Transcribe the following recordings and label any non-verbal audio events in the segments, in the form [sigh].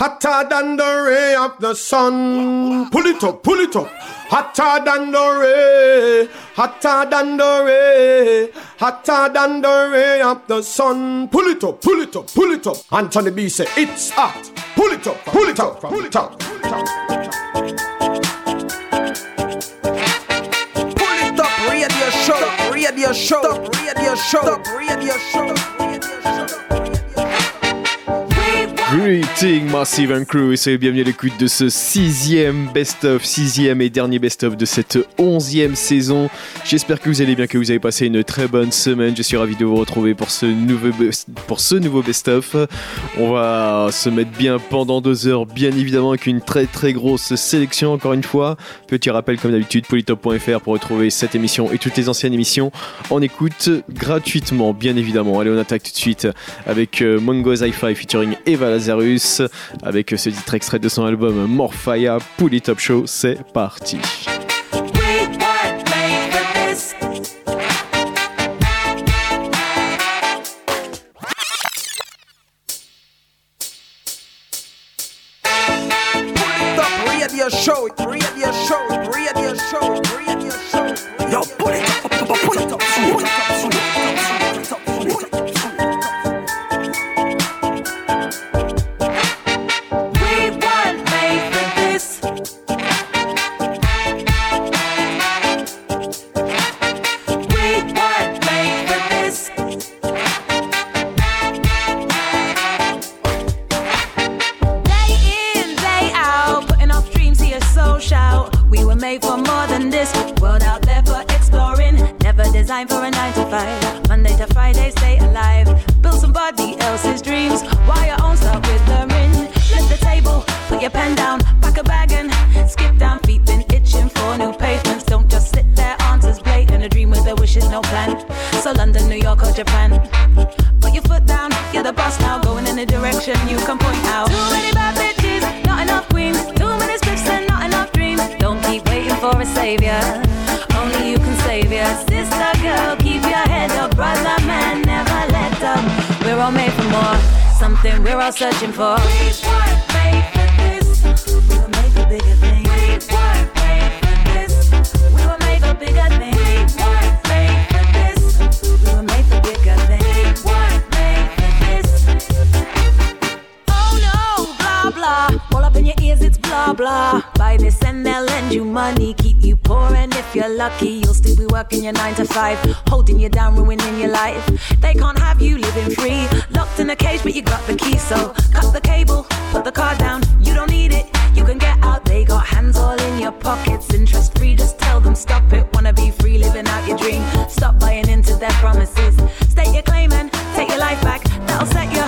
Hotter than the ray of the sun. Pull it up, pull it up. Hotter than the ray. Hotter than the ray. Hotter than the ray of the sun. Pull it up, pull it up, pull it up. Anthony B say it's hot. Pull it up, pull it up, pull it up. Pull it up, radio show, radio show, radio show, radio show. Greeting Massive and Crew et soyez bienvenue à l'écoute de ce sixième best-of, sixième et dernier best-of de cette onzième saison. J'espère que vous allez bien, que vous avez passé une très bonne semaine. Je suis ravi de vous retrouver pour ce nouveau, pour ce nouveau best-of. On va se mettre bien pendant deux heures, bien évidemment, avec une très très grosse sélection encore une fois. Petit rappel comme d'habitude, polytop.fr pour retrouver cette émission et toutes les anciennes émissions. On écoute gratuitement, bien évidemment. Allez, on attaque tout de suite avec euh, Mongo's Hi-Fi featuring Eva Lazarus avec ce titre extrait de son album Morphia Pouli Top Show. C'est parti. time for a nine to five. Monday to Friday, stay alive. Build somebody else's dreams while your own start ring? Let the table, put your pen down, pack a bag and skip down. Feet been itching for new pavements. Don't just sit there, answers blatant. A dream with their wishes, no plan. So London, New York, or Japan. Put your foot down, you're the boss now. Going in a direction you can point out. Too many bad bitches, not enough queens. Too many scripts and not enough dreams. Don't keep waiting for a savior. Searching for. it's blah blah. Buy this and they'll lend you money, keep you poor, and if you're lucky, you'll still be working your nine to five, holding you down, ruining your life. They can't have you living free, locked in a cage, but you got the key, so cut the cable, put the car down. You don't need it, you can get out. They got hands all in your pockets, interest free. Just tell them stop it. Wanna be free, living out your dream. Stop buying into their promises. State your claim and take your life back. That'll set you.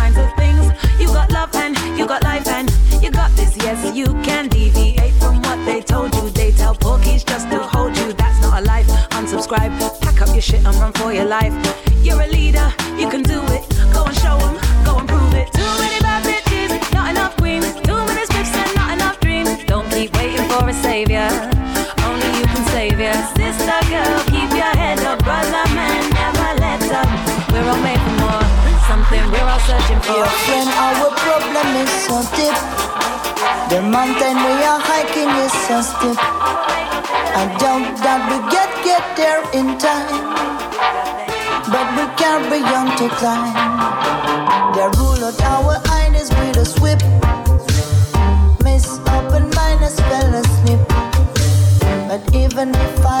you can deviate from what they told you. They tell porkies just to hold you. That's not a life. Unsubscribe, pack up your shit and run for your life. You're a leader, you can do it. Go and show them, go and prove it. Do it. mountain we are hiking is so steep. I doubt that we get get there in time, but we can't be young to climb. The rule of our eye is with a sweep. Miss open minus fell asleep, but even if I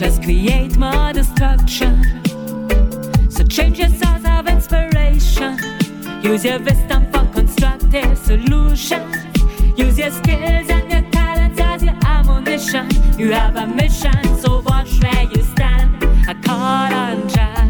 Just create more destruction. So change your source of inspiration. Use your wisdom for constructive solutions. Use your skills and your talents as your ammunition. You have a mission, so watch where you stand. A call on trust.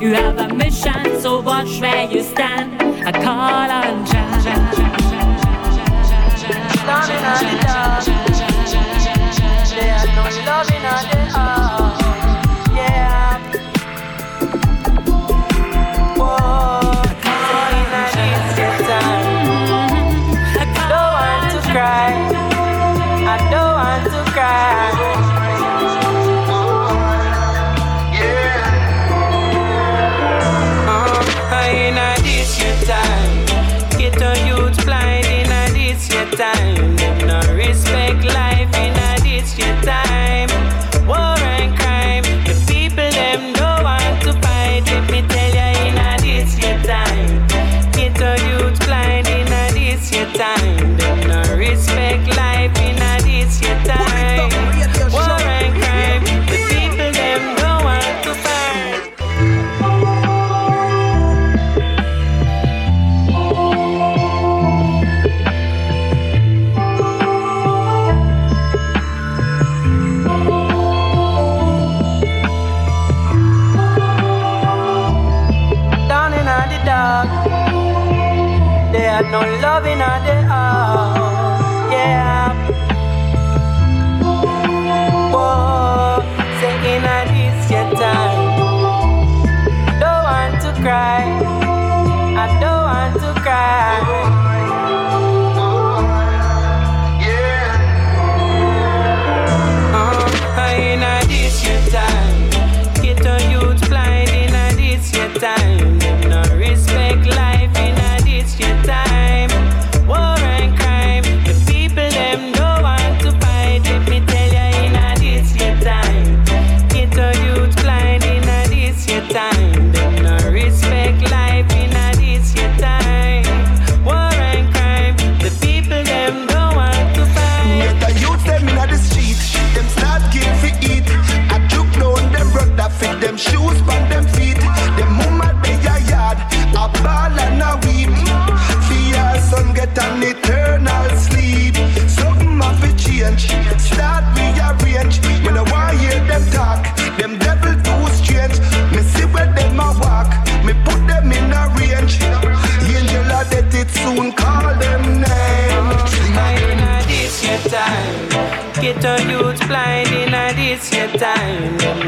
You have a mission, so watch where you stand. I call on Jah. Loving on. They are no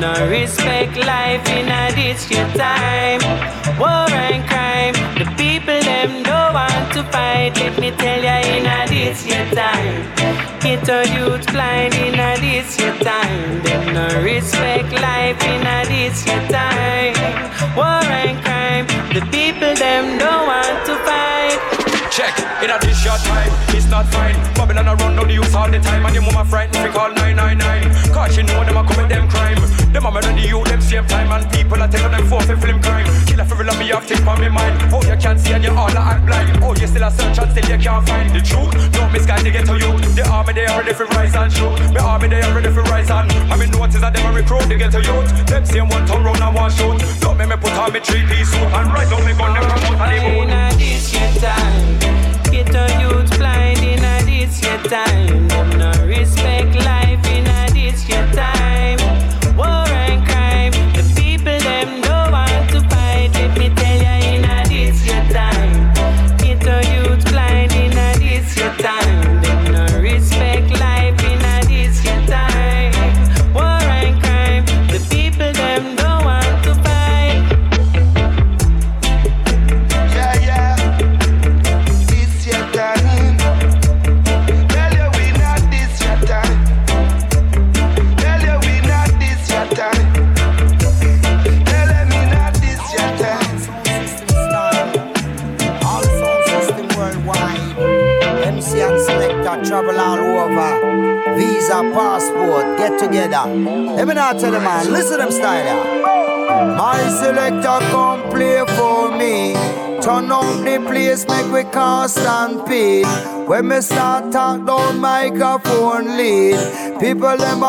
no respect life in a this your time. War and crime, the people them don't want to fight. Let me tell ya in a this your time. Get a youth blind in a this your time. Them no respect life in a this your time. War and crime, the people them don't want to fight. Check, in a this short time, it's not fine. Babylon a run, no the youth all the time, and the mama frightened, we call 999. Cause she know them a commit them crime. Them a murder the youth, them same time, and people are telling them for film crime. Kill a for love me have things on me mind. Oh, you can't see and you all are act blind. Oh, you still a search and still you can't find the truth. Don't misguide to get to you. The army they are ready for rise and shoot. The army they are ready for rise and. I mean, notice that them a recruit, they get to youth. Them same one turn round and one shoot. Don't make me put on me three piece suit and rise on me gun, them promote and they a this time. Time. No respect life in a your time.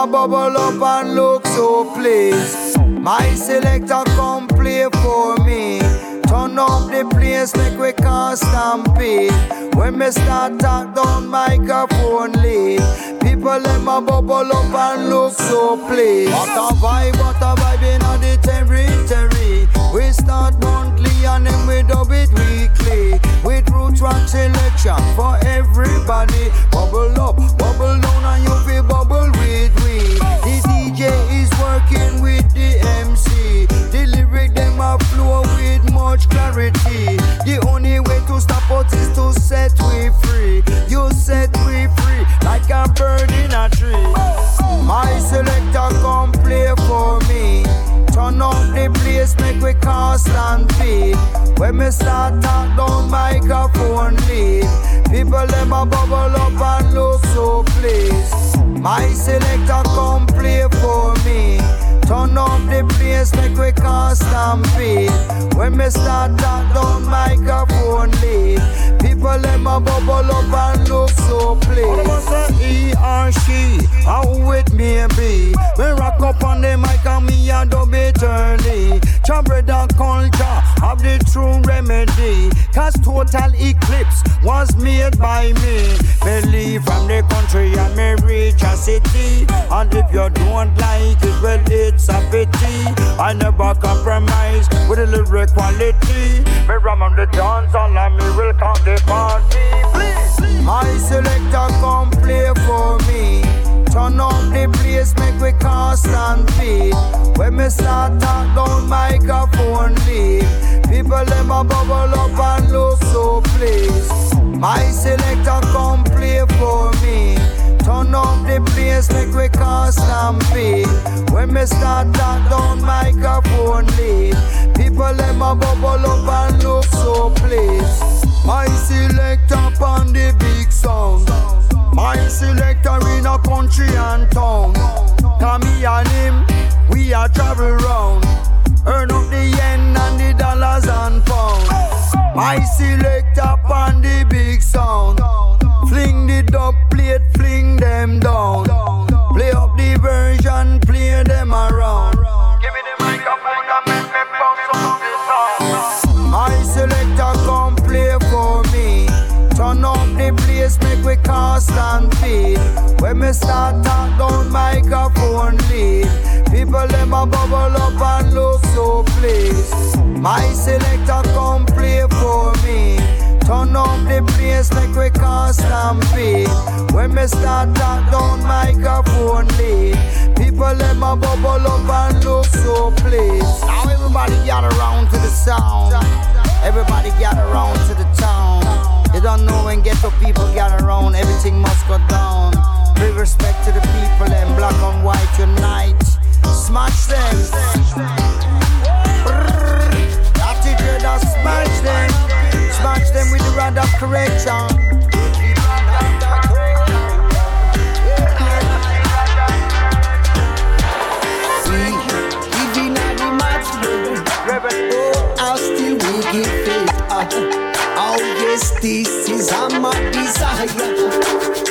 A bubble up and look so pleased. My selector come play for me. Turn up the place, make we can't stampede. When me start talk down microphone lead, people let a bubble up and look so pleased. What a vibe, what a vibe in the territory. We start monthly and then we dub it weekly. With root track selection for everybody. Bubble we beat. When me start talk down microphone lead, people them a bubble up and look so pleased. My selector come play for me. Turn up the place, make we and beat. When me start talk down microphone lead, people them a bubble up and look so pleased. He or she, how it may be. We rock up on the mic and me a dub it Jambred and culture of the true remedy. Cause total eclipse was made by me. Believe from the country and me reach a city. And if you don't like it, well, it's a pity. I never compromise with a little quality. Me ram on the dance all and me will count the party. Please. my select a come play for me. Turn up the place, make we constant beat. When me start talk, don't microphone leave. People let my bubble up and look so pleased. My selector come play for me. Turn up the place, make we constant beat. When me start talk, don't microphone leave. People let my bubble up and look so pleased. My selector on the big sound. My selector in a country and town. Come me and him, we a travel round. Earn up the yen and the dollars and pounds. My selector on the big sound. Fling the dub plate, fling them down. Play up the version, play them around. Give me the microphone cast feed. When me start talk down microphone lead. People them a bubble up and look so pleased. My selector come play for me. Turn up the place, make we cast and feed. When me start talk down microphone lead. People them a bubble up and look so pleased. Now everybody got around to the sound. Everybody got around to the town. You don't know when ghetto people get around, everything must go down. Big respect to the people and black and white unite. Smash them. Attitude of smash them. Smash them with the rod of correction. I'll still we give faith. Ah, Oh, yes, this is my desire.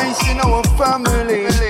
face in our family.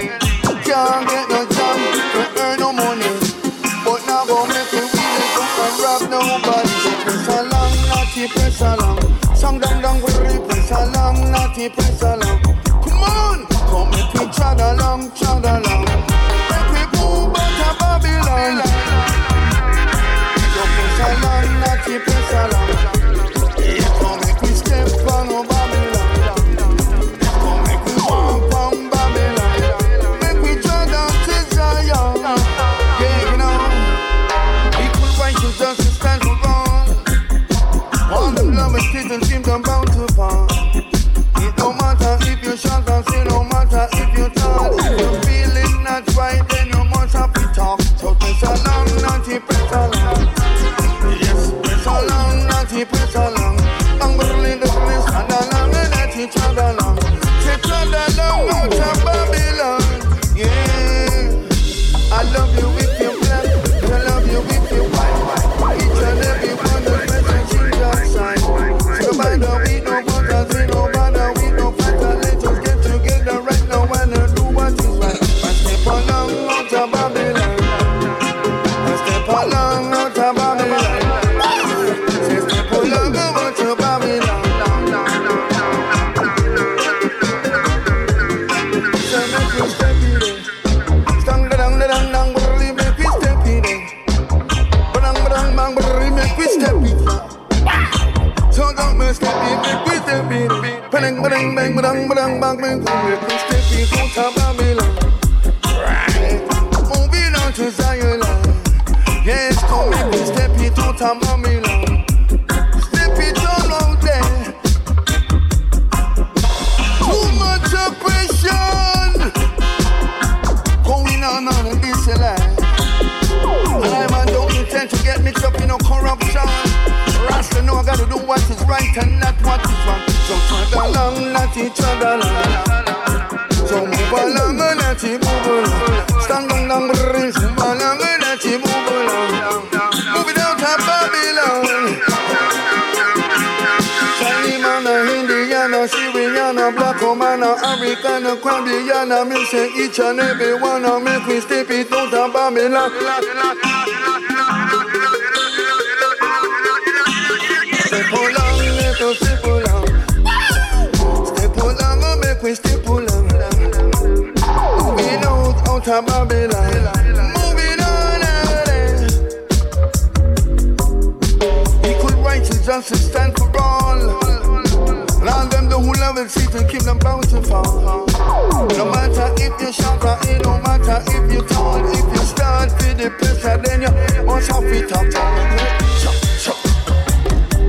if you shatter, it no matter if you tall, if you stand for the pressure, then you must have it up.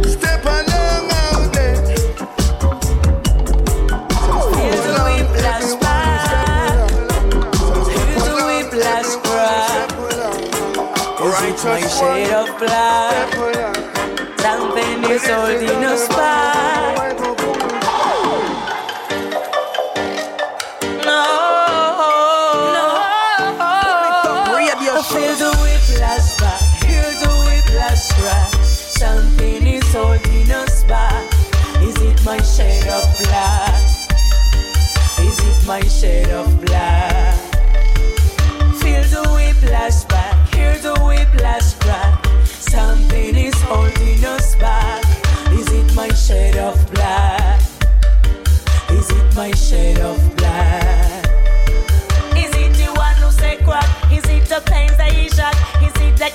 Step along out there. Cry. My shade of black? my shade of black. Feel the whiplash back, hear the whiplash crack. Something is holding us back. Is it my shade of black? Is it my shade of black? Is it the one who say crack? Is it the pains that he shot? Is it the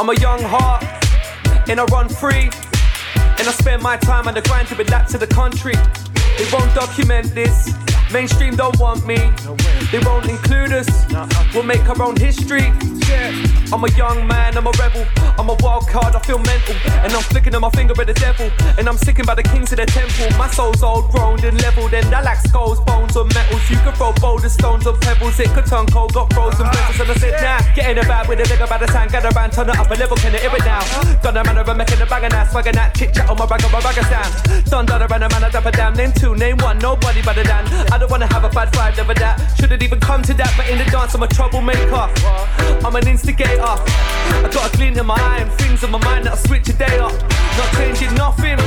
I'm a young heart, and I run free. And I spend my time on the grind to adapt to the country. They won't document this. Mainstream don't want me. They won't include us. We'll make our own history. I'm a young man, I'm a rebel. I'm a wild card, I feel mental. And I'm flicking on my finger at the devil. And I'm sickened by the kings of the temple. My soul's old, grown and leveled. And I lack skulls, bones, or metals. You can throw boulders, stones, or pebbles. It could turn cold, got frozen uh-huh. pebbles. And I said, nah, get in the bag with a nigga by the time. Gather around, turn it up a level, can it hear it now? Done a man of a making a bag and ass, swagging that chit chat on my bag of my bag of sound. Done, done around a man, I dapper down. Name two, name one, nobody but the Dan. I don't wanna have a bad vibe, never that. Shouldn't even come to that, but in the dance, I'm a troublemaker. I'm an instigator. I got a glint in my eye and things on my mind that'll switch a day up. Not changing nothing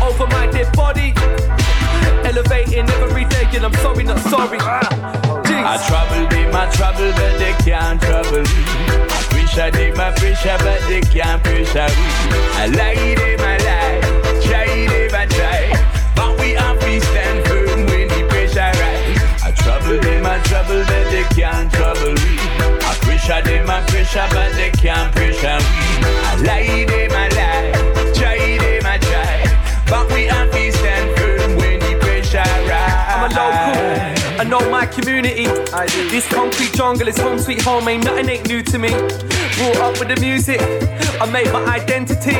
over my dead body. Elevating every day, and I'm sorry, not sorry. I trouble them, I trouble, but they can't trouble me. I wish pressure them, I pressure, but they can't pressure me. I lie them, I lie, I trouble, but they can't trouble me. I pressure them, I pressure, but they can't pressure me. I lie them, I lie, try them, I try. But we have to stand firm when the pressure rise. I'm a local. I know my community. This concrete jungle is home sweet home, ain't nothing ain't new to me. Brought up with the music, I made my identity.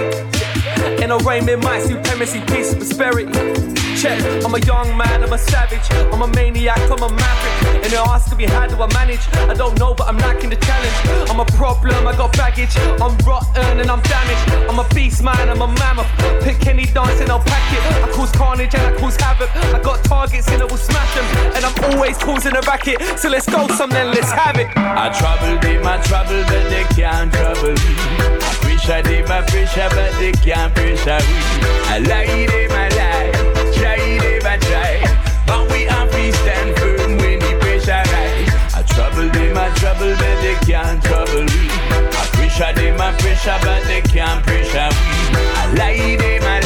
[laughs] In a rain, my supremacy, peace, and prosperity. Check, I'm a young man, I'm a savage, I'm a maniac, I'm a maverick. And they're asking me how do I manage? I don't know, but I'm lacking the challenge. I'm a problem, I got baggage, I'm rotten and I'm damaged. I'm a beast man, I'm a mammoth. Pick any dance and I'll pack it. I cause carnage and I cause havoc. I got targets and I will smash them. And I'm always causing a racket. So let's go some then, let's have it. I trouble them, I trouble, but they can't trouble me. Pressure them, I pressure, but they can't pressure me. I lie them, I lie, try them, I try. But we have to stand firm when the pressure rise. I trouble them, I trouble, but they can't trouble me. I pressure them, I pressure, but they can't pressure me. I lie them, I lie,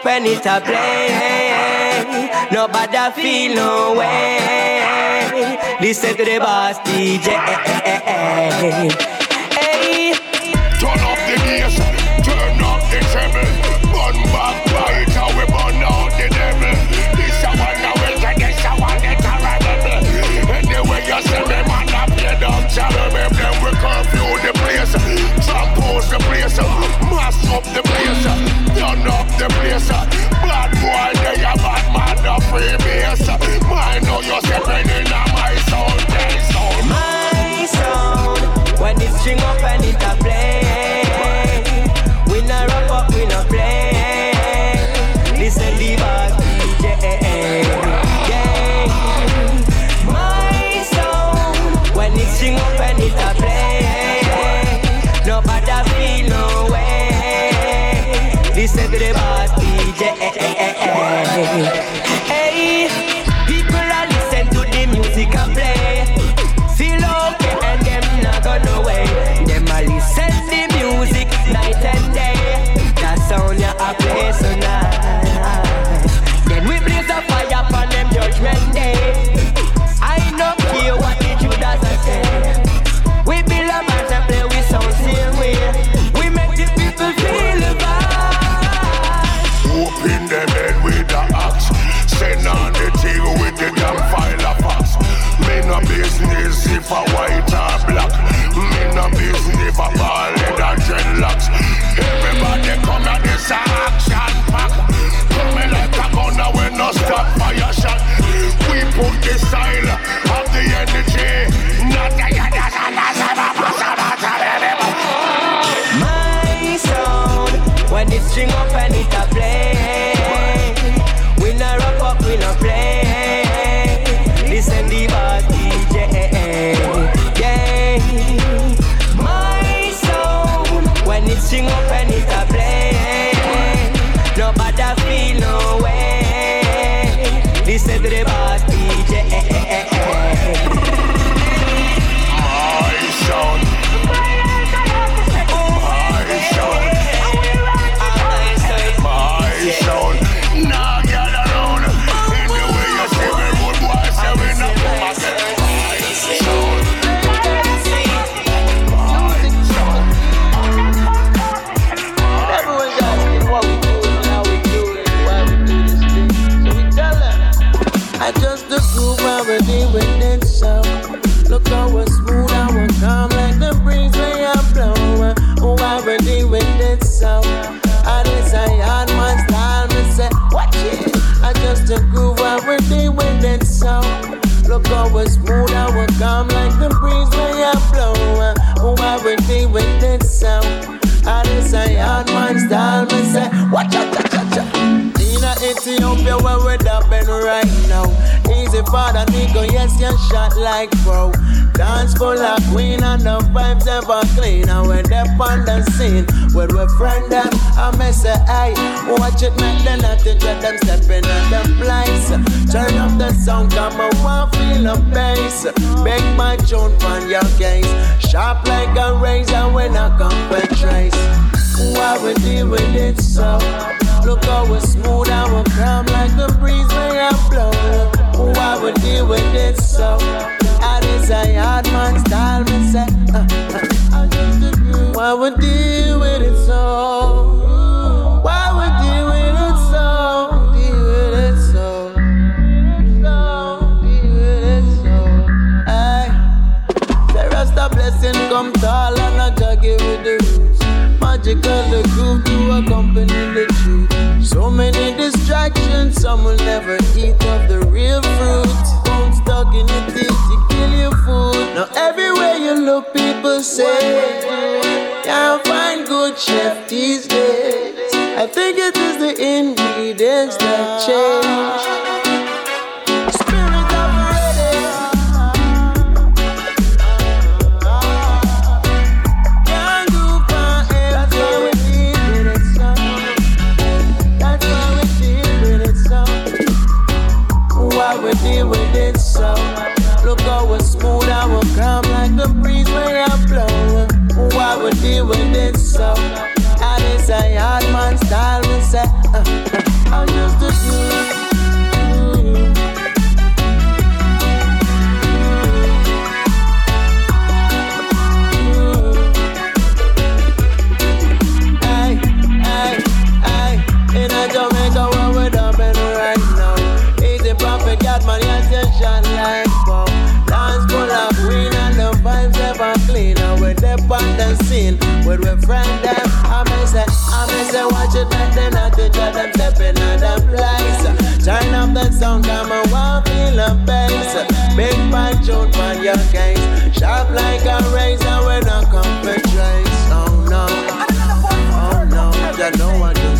up and a play. Nobody feel no way. Listen to the boss DJ. Yeah. Ethiopia where we're dubbing right now. Easy for the nigga, yes, you shot like bro. Dance for of queen and the vibes ever clean. And we're deep on the scene. Where we're friend them, I mess a "Hey, Watch it, make I think that them stepping on the place. Turn up the sound, come on, want feel the bass. Make my tune on your case. Sharp like a razor when I come with trace. Why we deal with it so? look how smooth and we're calm like the breeze when I blow. blowing. I would deal with it so. I desire hard man style, me say. Uh, uh. I just agree. Why would deal with it so? many distractions, some will never eat of the real fruit. Don't stuck in the things to kill your food. Now everywhere you look, people say, can't find good chef these days. I think it is the ingredients that change. your case. Sharp like a razor when I come for trace. Oh no, oh no, I know I.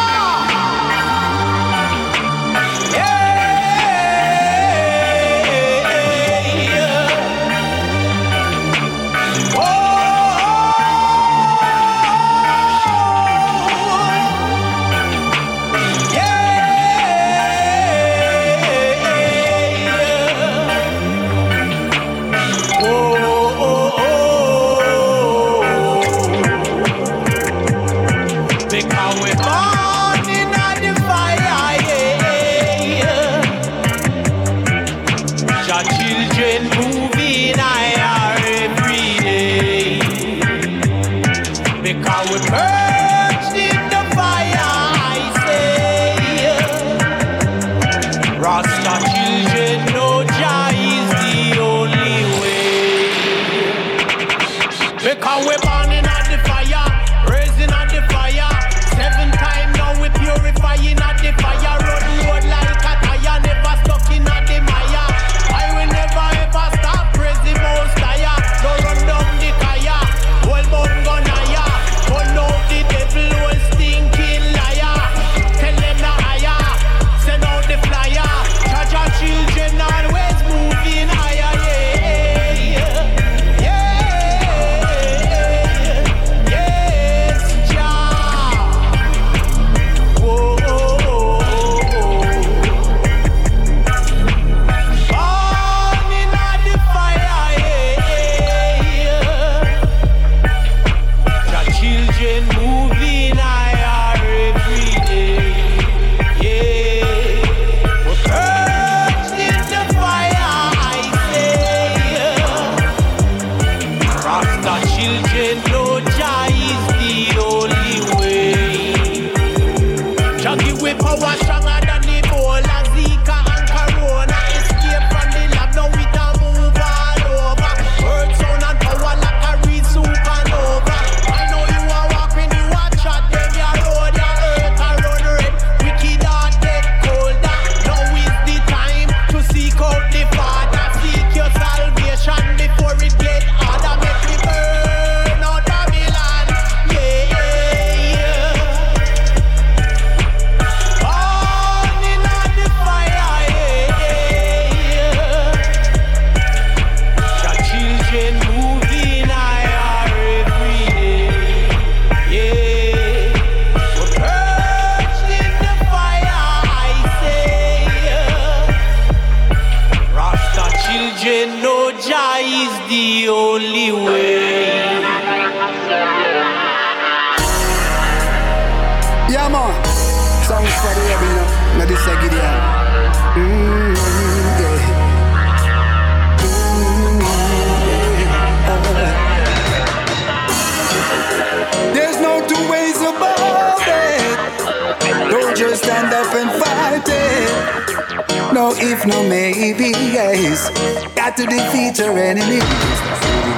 enemies. Got to defeat your enemies.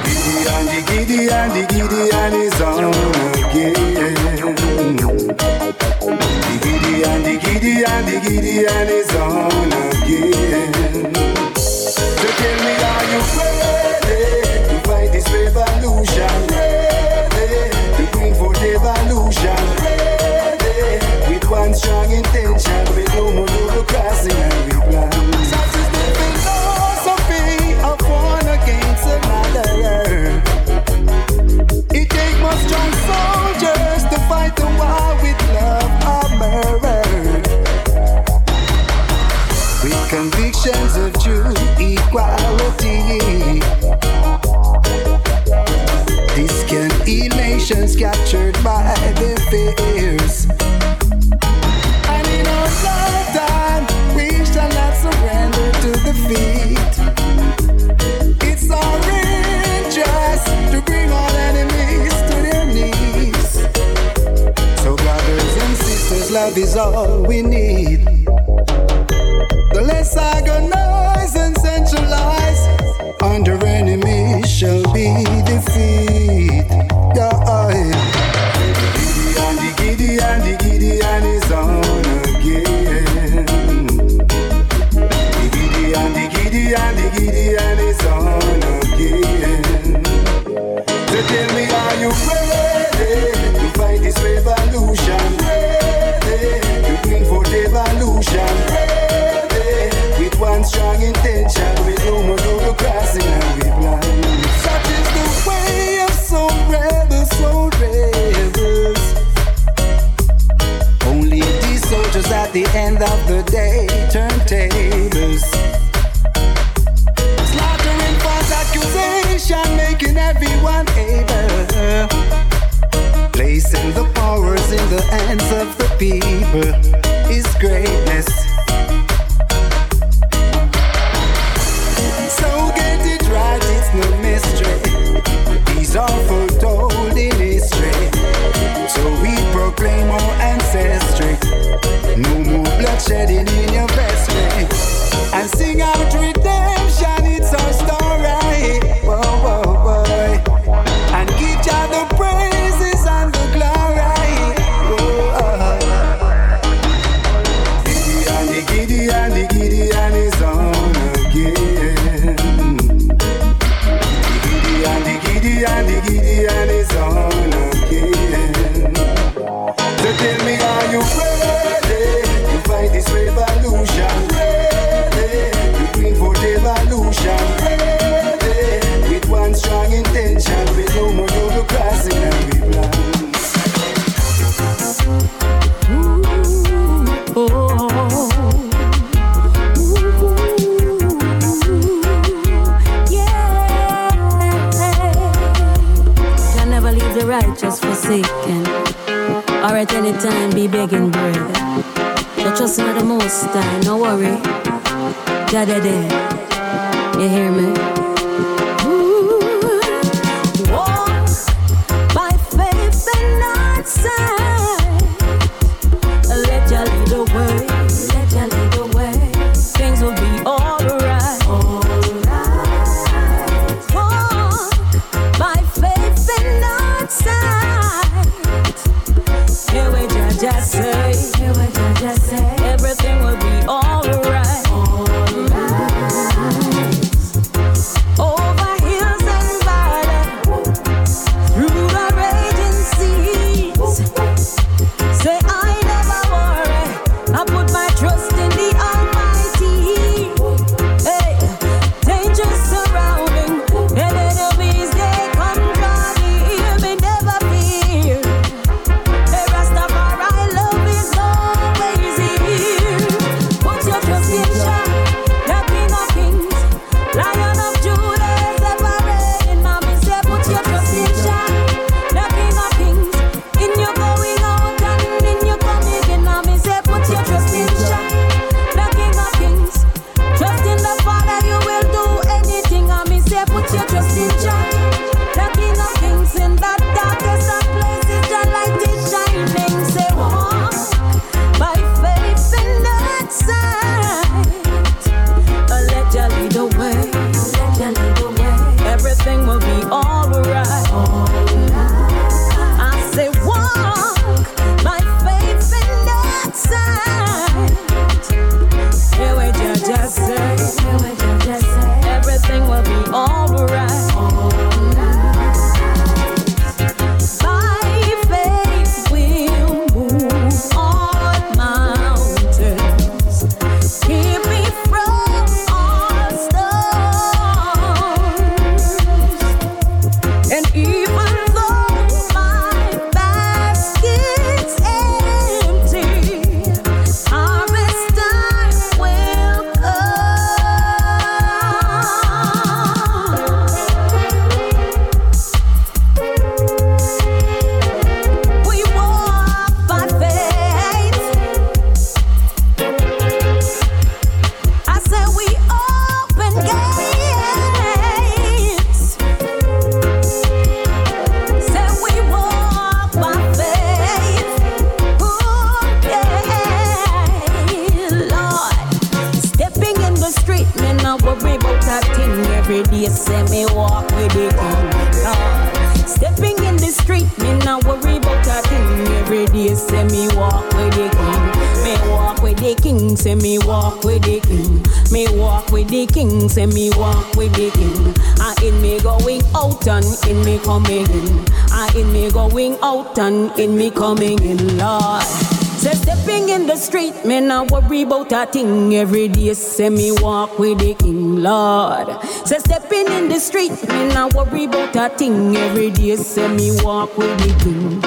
Giddy and the giddy and the giddy and is on again. The giddy and the giddy and the giddy and is on again. So tell me, are you ready? thing every day. Say me walk with the King, Lord. Say stepping in the street, me not worry about a thing every day. Say me walk with the King.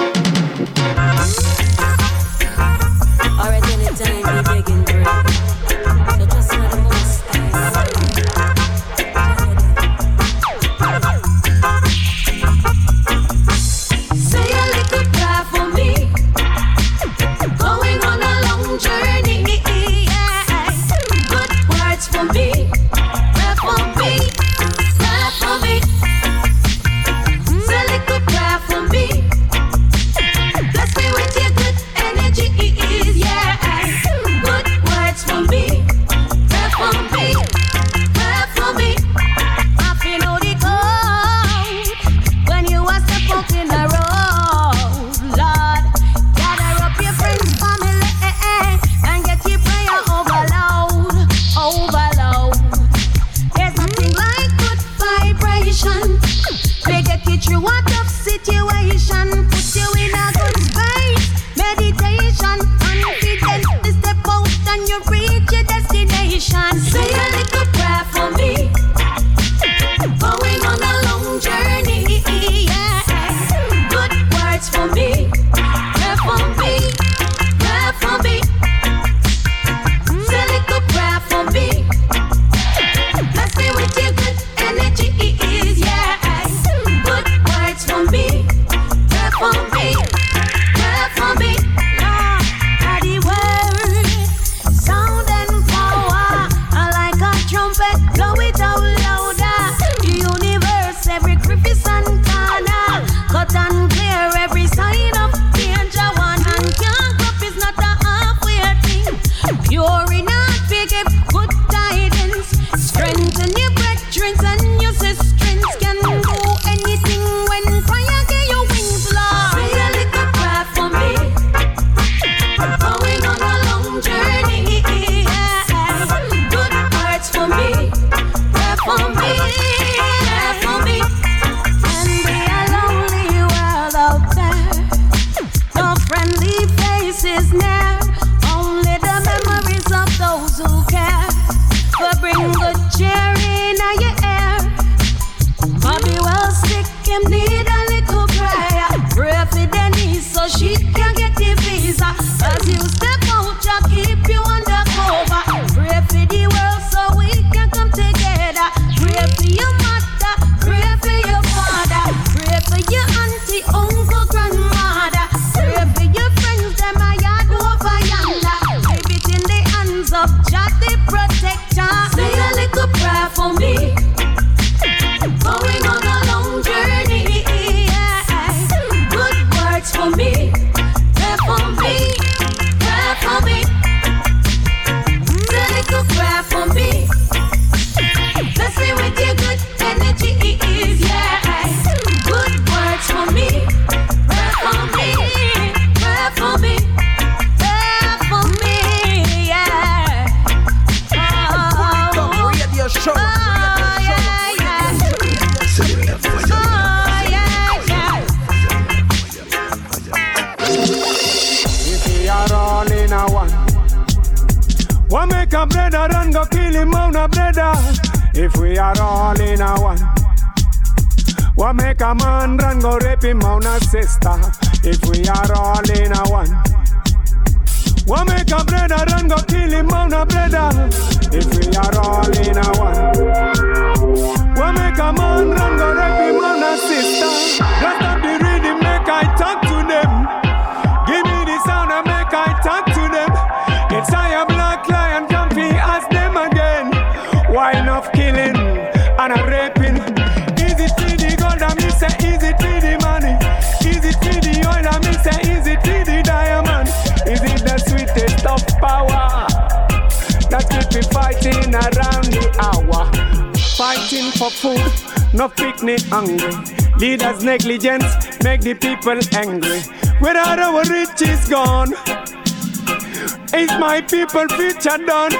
Is my people future done?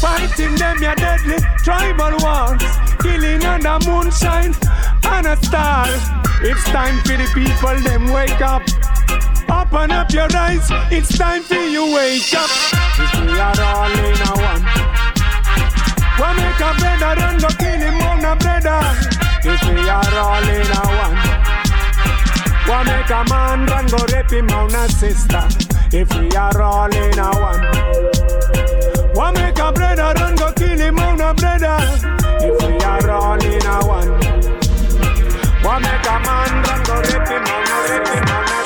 Fighting them, ya deadly tribal wars, killing under moonshine and a star. It's time for the people, them wake up. Open up your eyes, it's time for you wake up. If we are all in a one. We make a brother and go kill him on a brother. If we are all in a one. We make a man run go rape him on a sister. If we are all in a one. We make a brother and go kill him on a brother. If we are all in a one. We make a man run go rape him on a rape him on a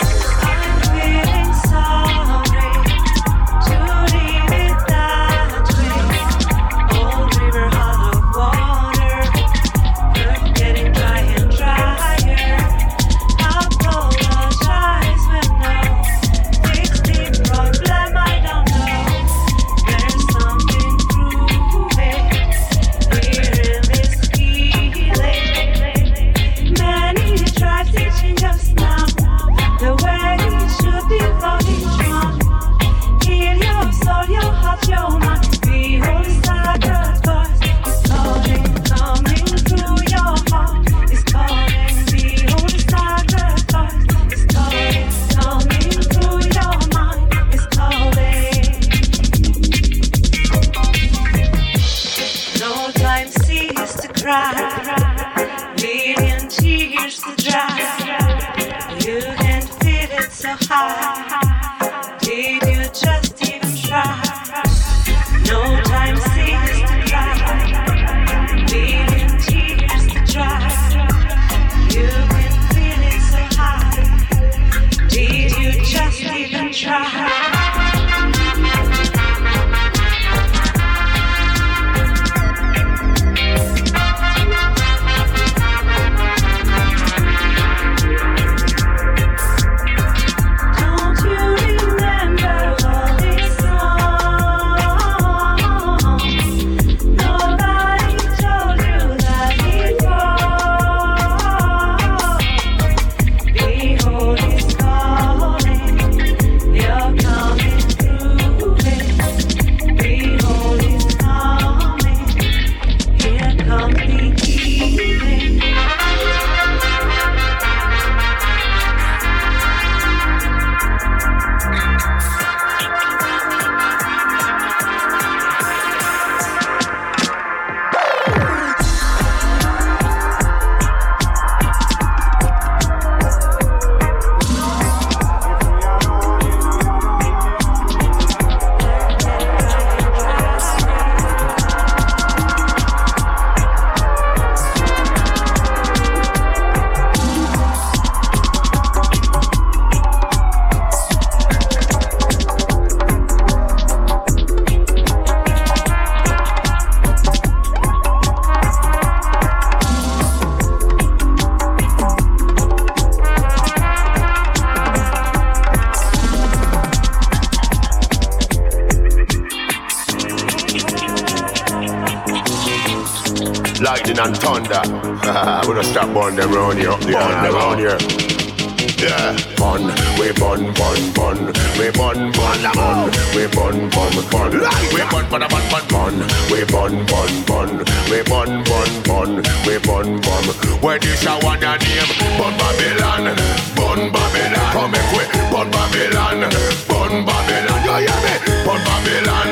bun, bun, bun, we bun, bun, bun, we bun, bun, bun, bun, bun, we bun, bun, bun, we bun, bun, bun, we bun, bun. Where this a one a name? Bun Babylon, bun Babylon. Come make we bun Babylon, bun Babylon. You hear me? Bun Babylon,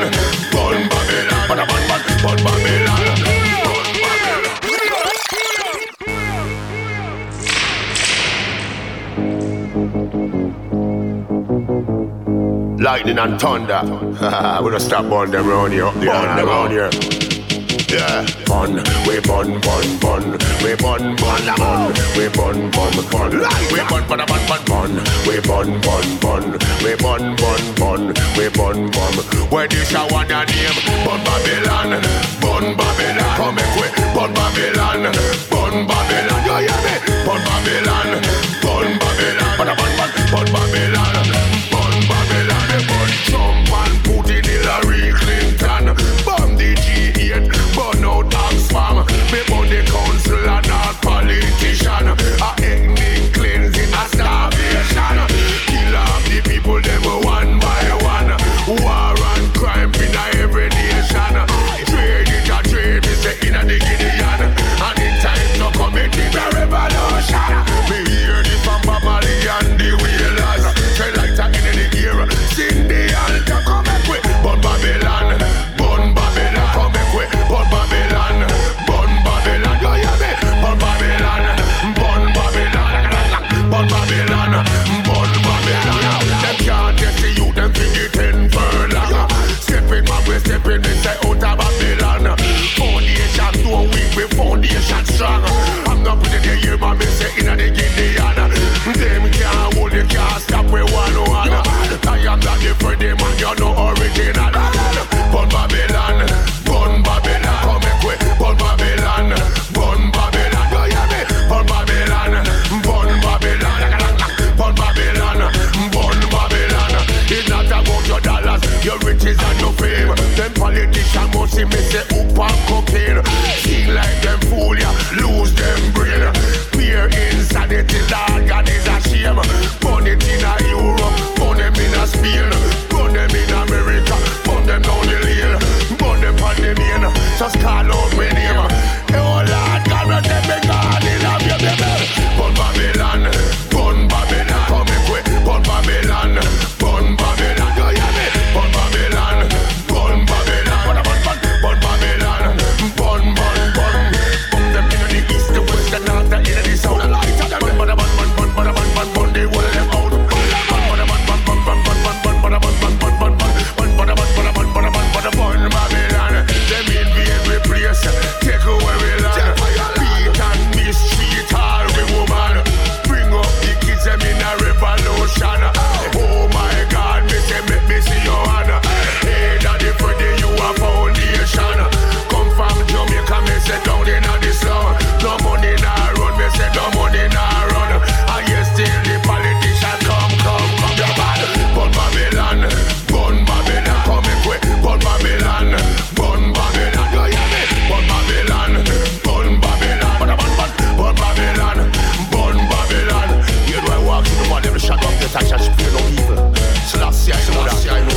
bun Babylon, bun, bun, bun, bun Babylon. Lightning and thunder. [laughs] we don't stop burn them round here, up there and around. here. Yeah, bun, we bun, bun, bun, we bun, bun, bun, we bun, bun, bun, we bun, bun, bun, bun, bun, we bun, bun, bun, we bun, bun, bun, we bun, bun. Where this a one a name? Bun Babylon, bun Babylon. Come make we bun Babylon, bun Babylon. You hear me? Bun Babylon, bun Babylon, bun Babylon,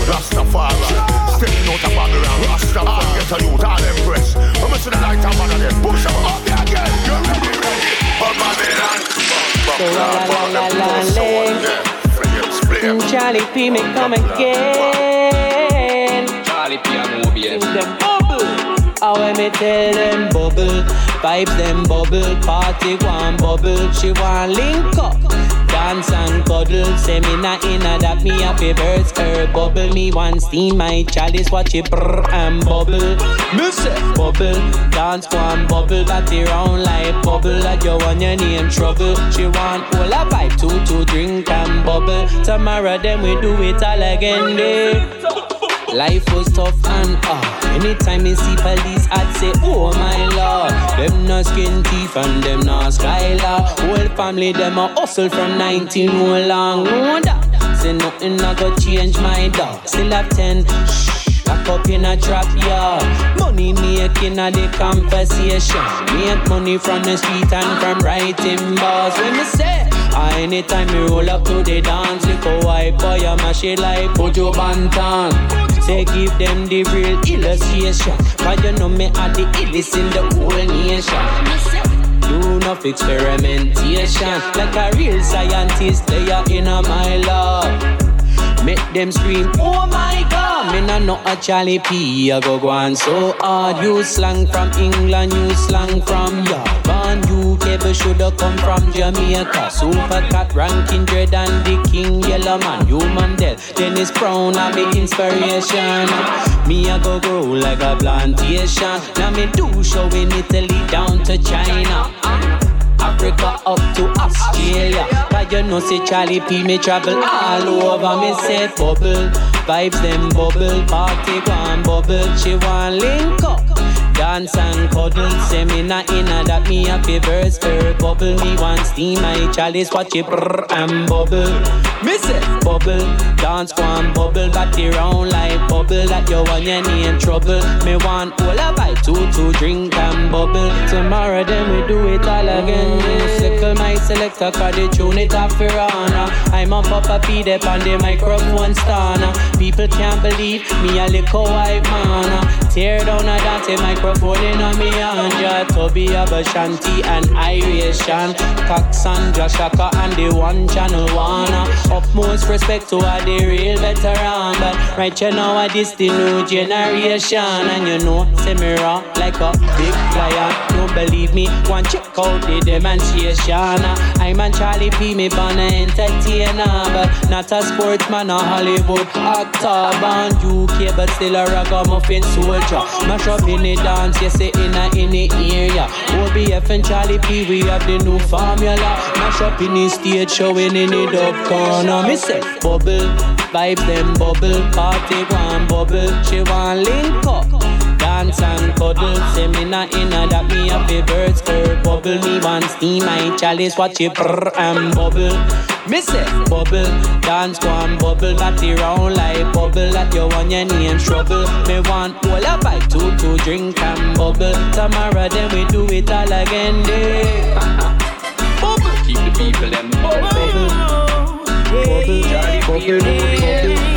Rastafari, stepping out of Babylon. Rastafari, get a youth, all impress. I'm to the light of one of them. Push them up there again. You ready, ready? Bun Babylon, bun Babylon. La la la la la. Charlie P me come again. Charlie P and Mobius. Them bubble. How when me tell them bubble, vibes them bubble, party one bubble, she want link up. Dance and cuddle, say me not inna that me happy birds her bubble. Me one steam my chalice, watch it brr and bubble. Say bubble, dance one bubble, that the round like bubble. That you want your name trouble. She want all a vibe, two to drink and bubble. Tomorrow then we do it all again. Day. Life was tough and ah. Anytime me see police, I'd say, Oh my lord. Them no skin teeth and them no skylar. Whole family them a hustle from 19 more long. That. Say nothing I go change my dog. Still have 10. Shh. Back up in a trap yard. Money making a the conversation. Make money from the street and from writing bars. When me say, ah, anytime me roll up to the dance, a white boy, I mash it like Buju Banton. Say give them the real illustration. Cause you know me are the illest in the whole nation. Do enough experimentation. Like a real scientist, they are in my love. Make them scream, oh my god, me nah know a Charlie P. I go go on so hard. You slang from England, you slang from Japan. UK, but shoulda come from Jamaica. Super cat ranking dread and the king Yellowman. You Mandel, Dennis Brown, I'm me inspiration. Me I go grow like a plantation. Now me do show in Italy down to China. Africa up to Australia. Cause you know, say Charlie P, me travel all over. Me say bubble, vibes them bubble, party one bubble. She want link up. Dance and cuddle, not inna that me happy verse her bubble. Me want steam my chalice, watch it brr and bubble. Me say bubble, dance one bubble, body round like bubble. That you want your name trouble. Me want all a bite two to drink and bubble. Tomorrow then we do it all again. Sickle my selector, cause they tune it off for honor. I'm a Papa P dep on the microphone stunner. People can't believe me a little white man. Tear down a dance microphone in a me anja. Toby Aba Shanti and Iration. Coxandra Shaka and the one channel wanna. Utmost respect to all the real veteran. But right you now I this the new generation. And you know, say me raw like a big lion. Don't believe me, one check out the demonstration. I'm a Charlie P, me born a entertainer. But not a sportsman, a Hollywood actor. Born UK, but still a ragamuffin soldier. Mash up in the dance, yes, say in a in the area. OBF and Charlie P, we have the new formula. Mash up in the stage, showing in the dub corner. Me say bubble, vibes them bubble, party one bubble. She want link up. Dance and cuddle, say me not inna that me happy birds her bubble. Me want steam my chalice, watch it brr and bubble. Me say bubble, dance one bubble, body round like bubble. That you want your name trouble. Me want all a bite two to drink and bubble. Tomorrow then we do it all again. Day. bubble, Keep the people them bubble. bubble, bubble, bubble, bubble.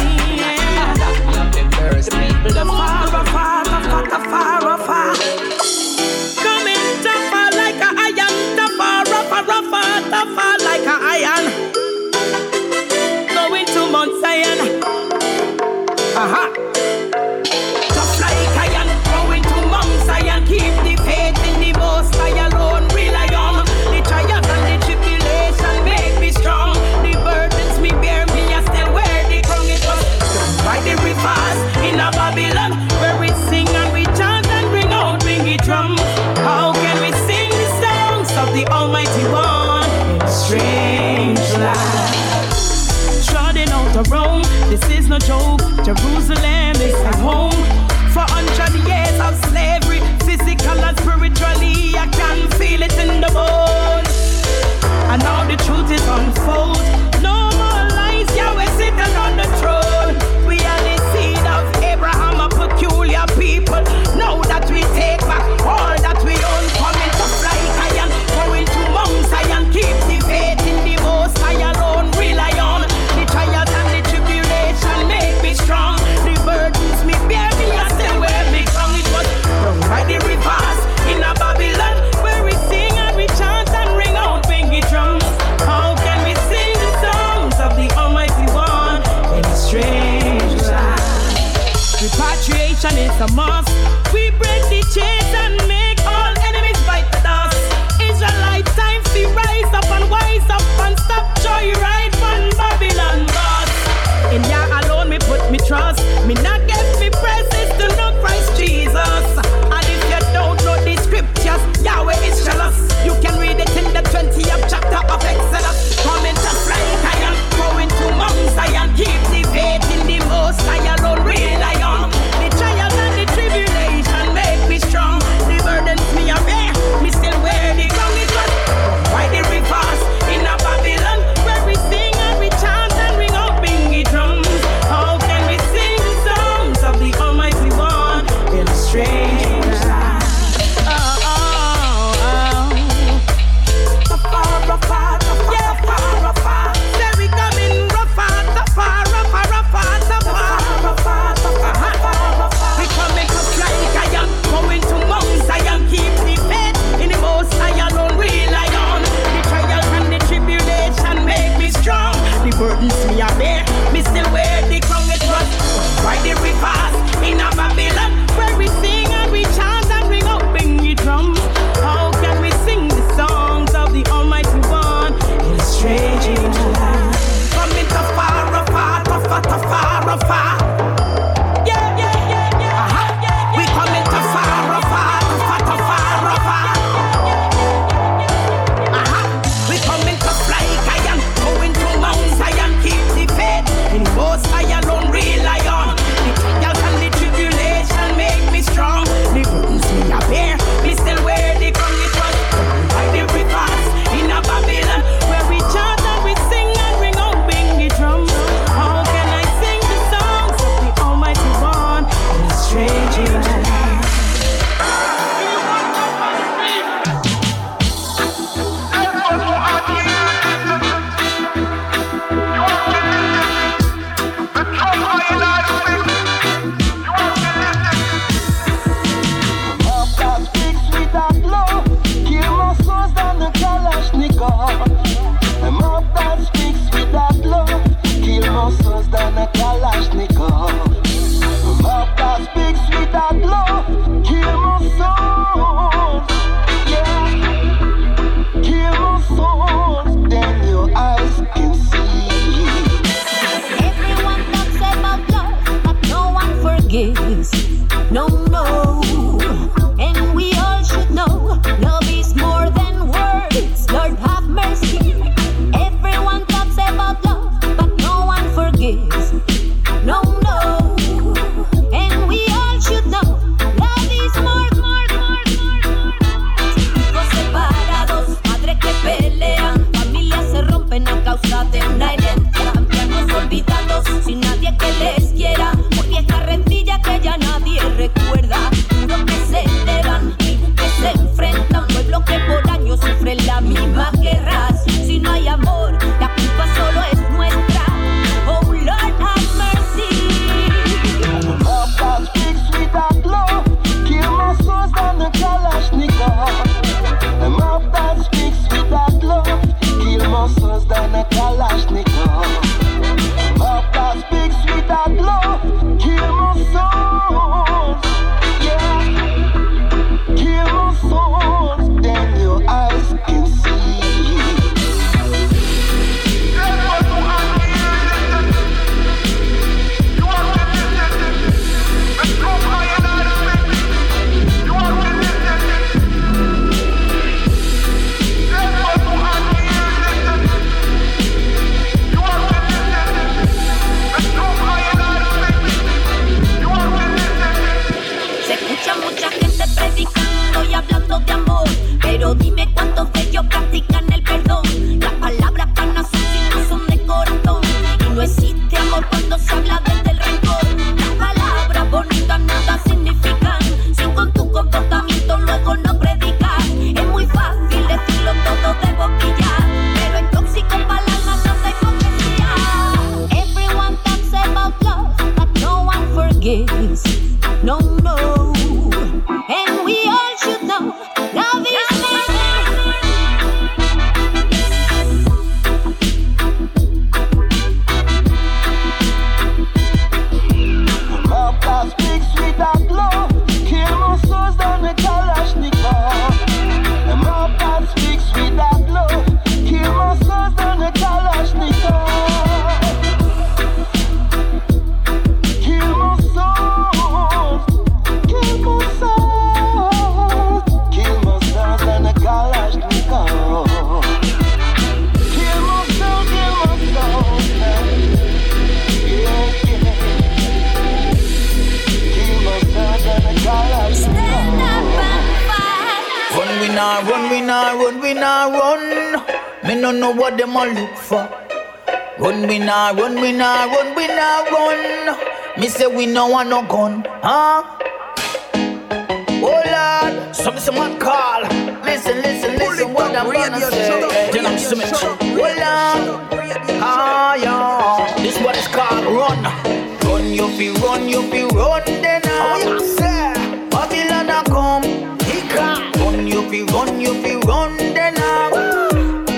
Run, you feel run, you feel run. Then I oh, say, Babylon a come. He come. Run, you feel run, you feel run. Then I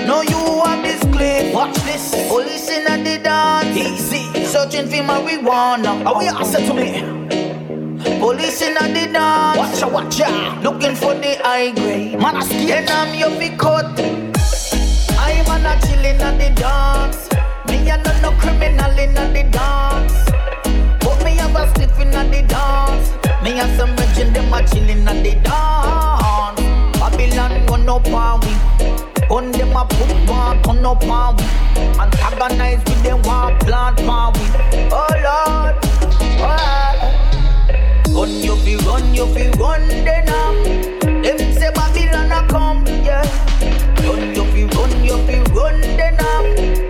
no you have this clip. Watch this. Police in the dance. Easy. Searching for marijuana. Oh yeah, say to me. Police in the dance. watch out, watch watcha. Looking for the high grade. Man, I scared. Then I'm your big cut. I'm a chillin' at the dance. Me a no no criminal in the dance. But me have a stiff the dance. Me have some virgin them a chillin' at the dance. Babylon run up on we. On them a put one turn up on we. Antagonize with them one plant on we. Oh Lord, oh. Run you fi run you fi run then um. Them say Babylon a come yeah. Run you fi run you fi run then um.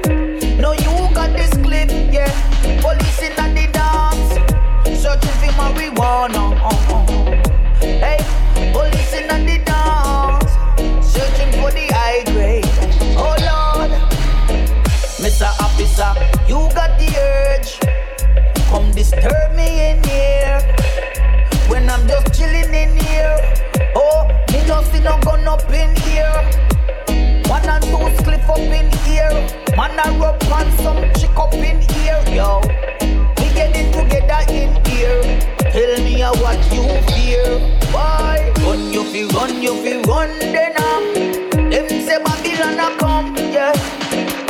Uh. Hey, police in the dance, searching for the high grade. Oh Lord, Mr. Officer, you got the urge. Come disturb me in here when I'm just chilling in here. Oh, me no see no gun up in here. One and two clip up in here. Man a rub on some chick up in here, yo. We get it together in here. Tell me uh, what you fear. Why? Run you fi run you fi run then um. Them say Babylon a come, yeah.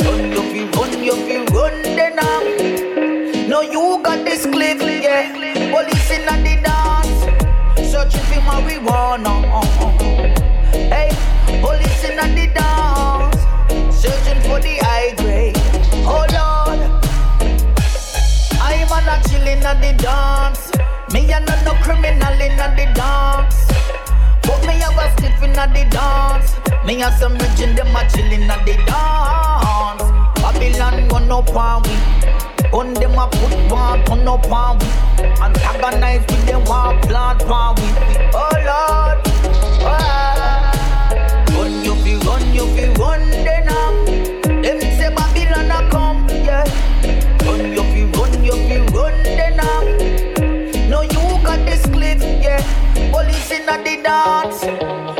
Run you fi run you fi run then um. No you got this clip, yeah. Police in the dance, searching for marijuana. Uh, uh. Hey, police in the dance, searching for the high grade. Oh Lord, I'm a not chilling at the dance. Me a not no criminal in the dance. But me have a stiff in the dance. Me have some region them a chillin' at the dance. Babylon run up on we. On them a put one turn up on we. Antagonize with them one plant on we. Oh Lord, ah. Run you fi run you fi run then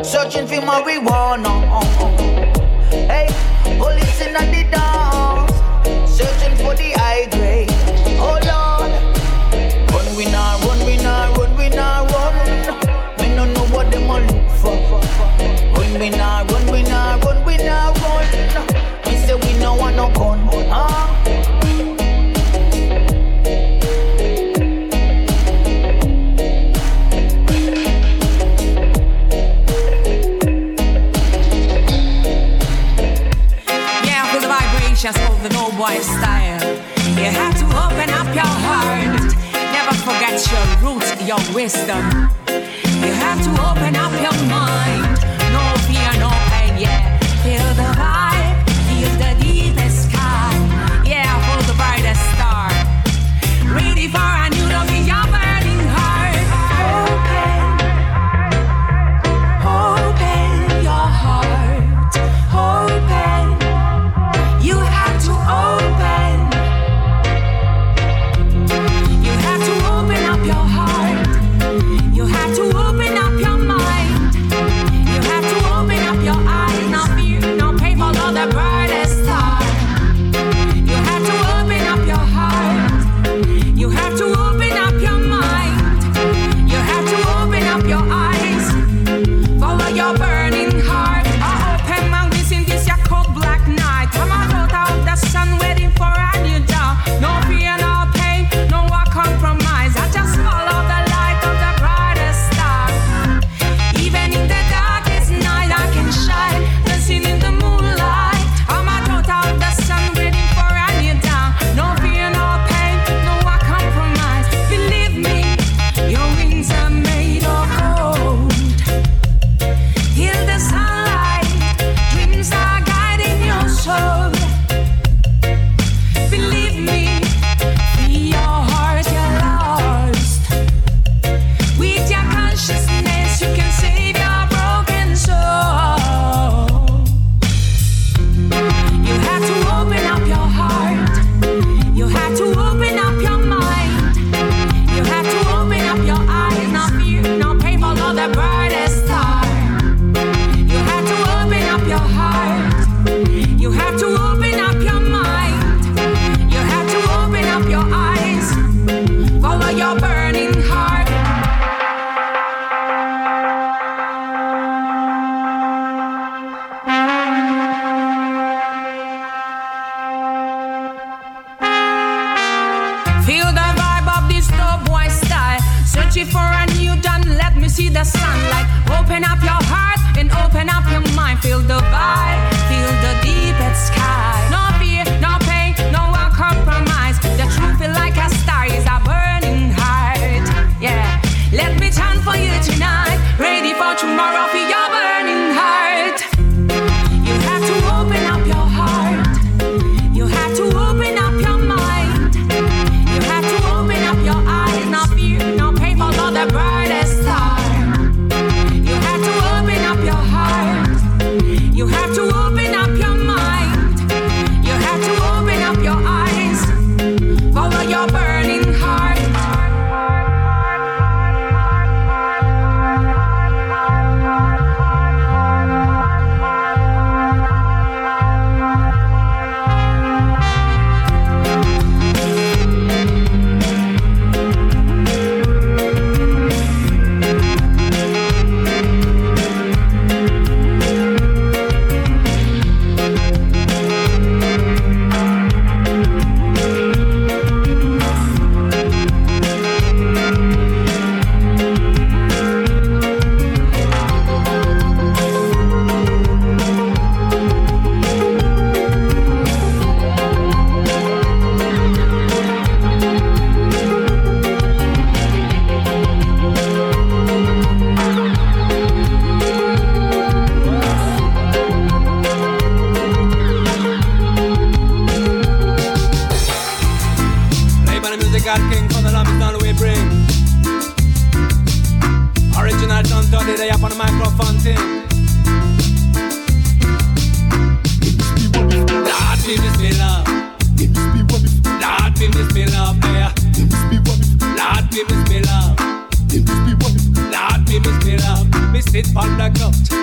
searching for marijuana. at your root, your wisdom. You have to open up your mind.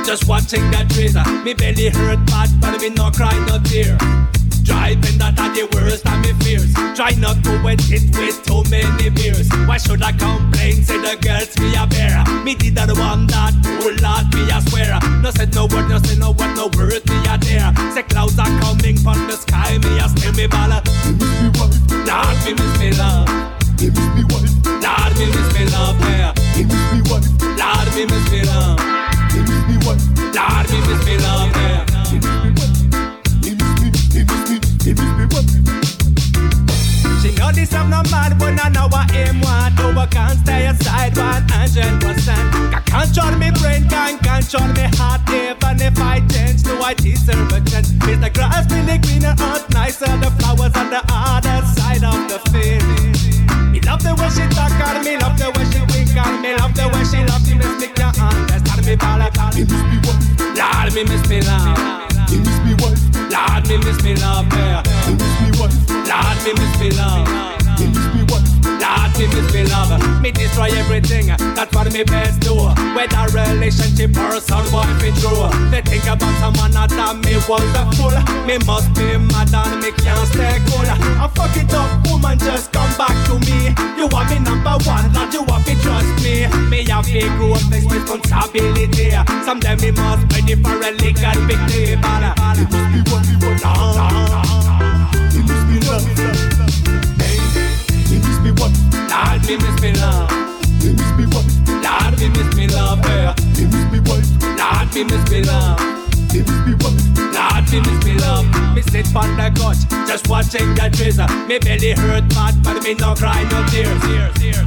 Just watching that razor. Me belly hurt bad, but me no cry, no tear. Driving that are the worst of me fears. Try not to wet it with too many beers. Why should I complain? Say the girls me a bear. Me did the one that oh Lord me a swear. No said no word, no say no word, no word me a dare. Say clouds are coming from the sky, me a still me ball. Lord me miss me love. Lord me miss me love, yeah. Lord me miss me love. Lord me miss me love, yeah. She know this not mad, but I know what him I can't stay aside 100%. Can't control me brain, can't control me heart. Even if I change to I deserve a chance. Is the grass really greener out nicer? The flowers on the other side of the field. Me love the way she talk on me, love the way she wink on me, love the way she love me, miss me can't me, bala bala. Lord, me miss me love. Lord, me miss me love, yeah. Lord, me miss me love. Me miss me love. Me destroy everything. That's what me best do. Whether relationship or some boy be true. They think about someone that me was a fool. Me must be mad and me can't stay cool. I fuck it up, woman, just come back to me. You want me number one, Lord, you want me trust me. Me have big growth, this responsibility. Someday me must ready for a legal victory. But it must be what we want. It must be love. It must be what? Lord, me miss me love. It must be what? Lord, me miss me? Lord, me miss me love. Me sit on the couch, just watching that razor. Me belly hurt bad, but me no cry no tears.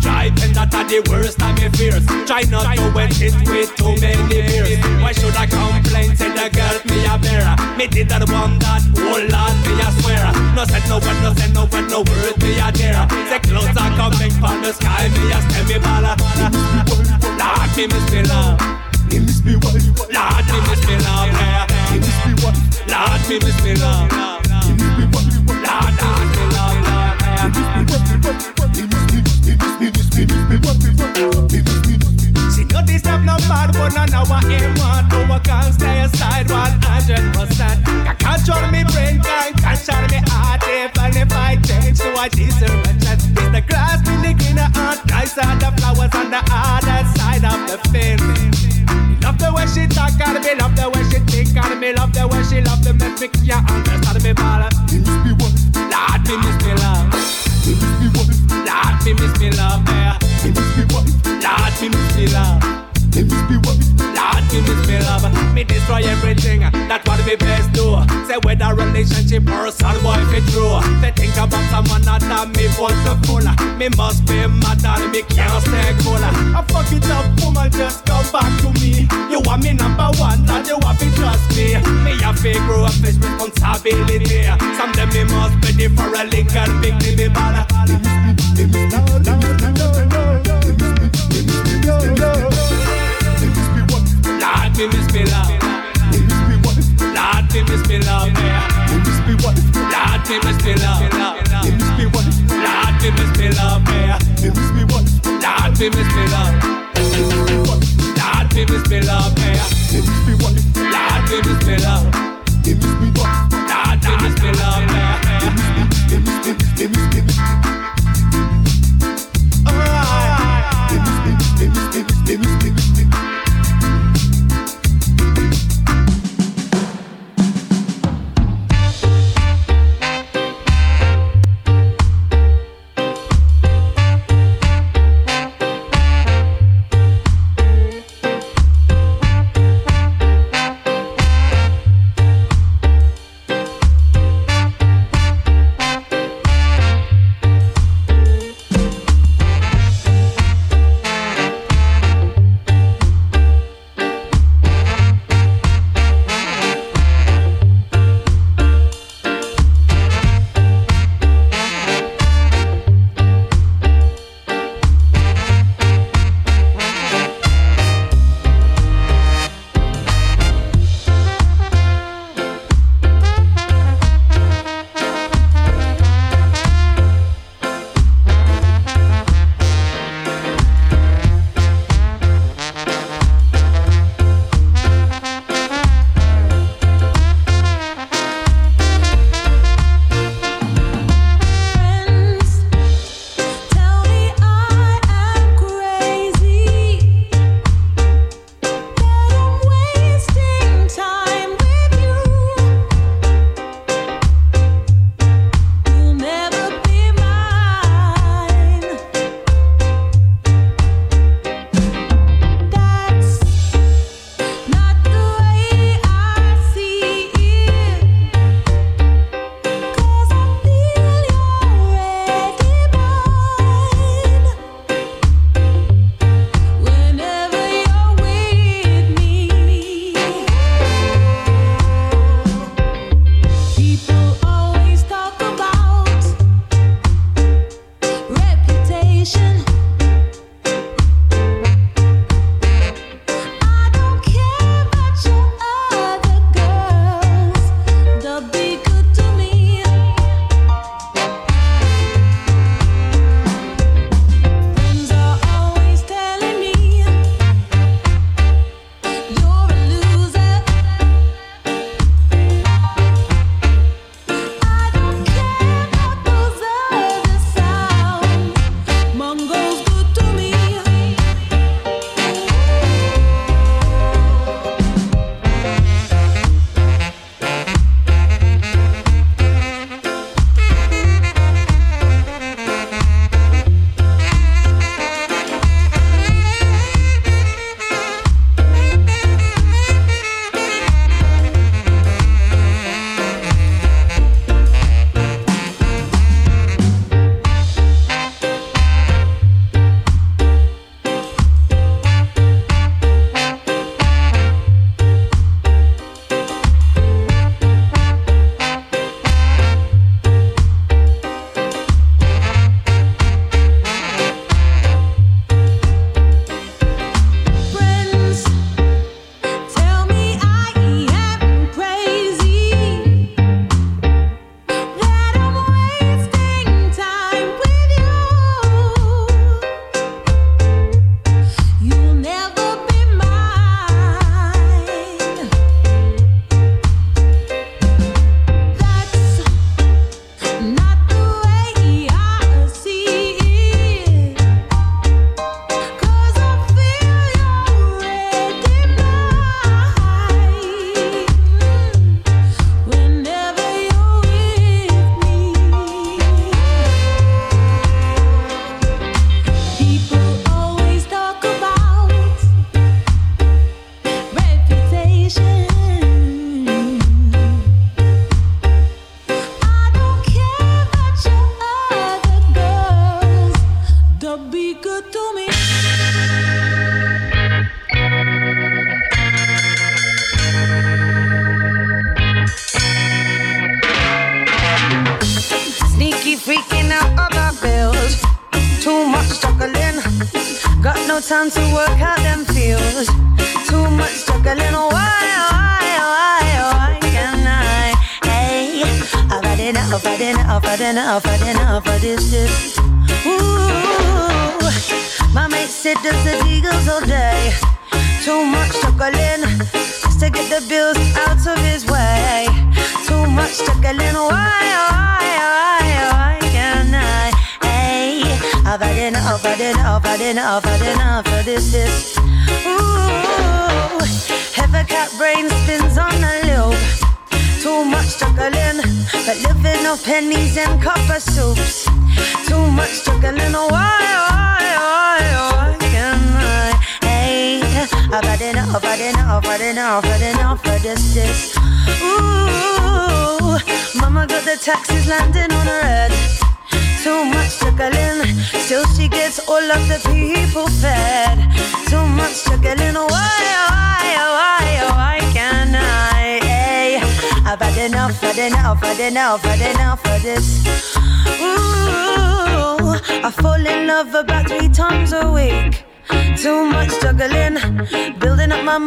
Driving that are the worst of me fears. Try not to wet it with too many beers. Why should I complain? Say the girl me a bear. Me did that one that oh Lord me a swear. No said no word, no said no word, no word me a dare. Say clouds are coming from the sky, me a me bala. Lord me miss me love. He miss me what? Lord me miss me love. He miss me what? Lord me miss me love. He miss me what? Lord love. He miss me? He. He. He. He? He me. She this stuff no bad, what him want. No, I can't stay aside 100%. Can't control me brain, can't control me heart. Even if I change, so I deserve a chance. The grass really greener on nicer. The flowers on the other side of the fence. Love the way she talk on me, love the way she think on me, love the way she love the make me can't understand me, bala. He miss me what? Lord, me miss me love. He miss me what? Lord, me miss me love, yeah. He miss me what? Lord, me miss me love. He miss me me miss me love. Me destroy everything. That's what me best do. Say whether relationship or sad boy if true. They think about someone that a me want to full. Me must be mad and me can't stay cool. I fuck it up, woman, just come back to me. You want me number one, and you want me trust me. Me a fake grow up this responsibility. Some them me must be there for a link and big me me bad. Lord, me miss me love. Me miss me what? Lord, me miss me love. Me miss me what? Lord, me miss me love. Me miss me what? Lord, me miss me love. Me miss me what? Lord, me miss me love. Lord, me miss me love. Me. Lord, me miss me love. Me miss me what? Lord, me miss me love. Me miss me. Me me. Me. Me. Me me. Me. Me.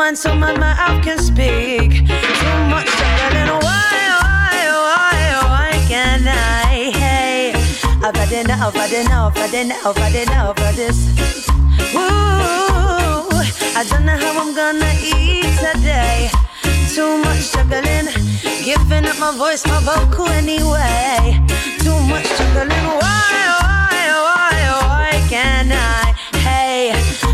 Mind so my mouth can speak. Too much juggling, why, why, why, why can't I? Hey, I've had enough, had enough, had enough, had enough of this. Ooh, I don't know how I'm gonna eat today. Too much juggling, giving up my voice, my vocal anyway. Too much juggling, why, why, why, why can't I?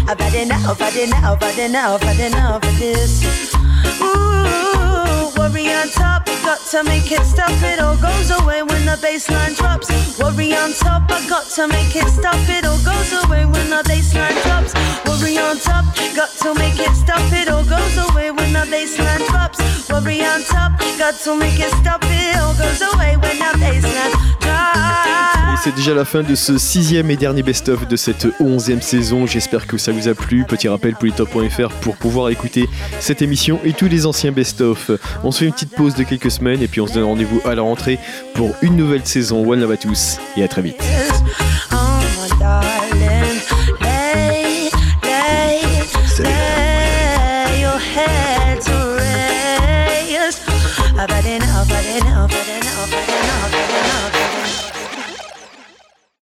I've had enough, had enough, had enough, had enough of this. Ooh, worry on top, got to make it stop. It all goes away when the baseline drops. Worry on top, I got to make it stop. It all goes away when the baseline drops. Worry on top, got to make it stop. It all goes away when the baseline drops. Worry on top, got to make it stop. It all goes away when the baseline c'est déjà la fin de ce sixième et dernier best-of de cette onzième saison. J'espère que ça vous a plu. Petit rappel politop.fr pour pouvoir écouter cette émission et tous les anciens best-of. On se fait une petite pause de quelques semaines et puis on se donne rendez-vous à la rentrée pour une nouvelle saison. One love à tous et à très vite.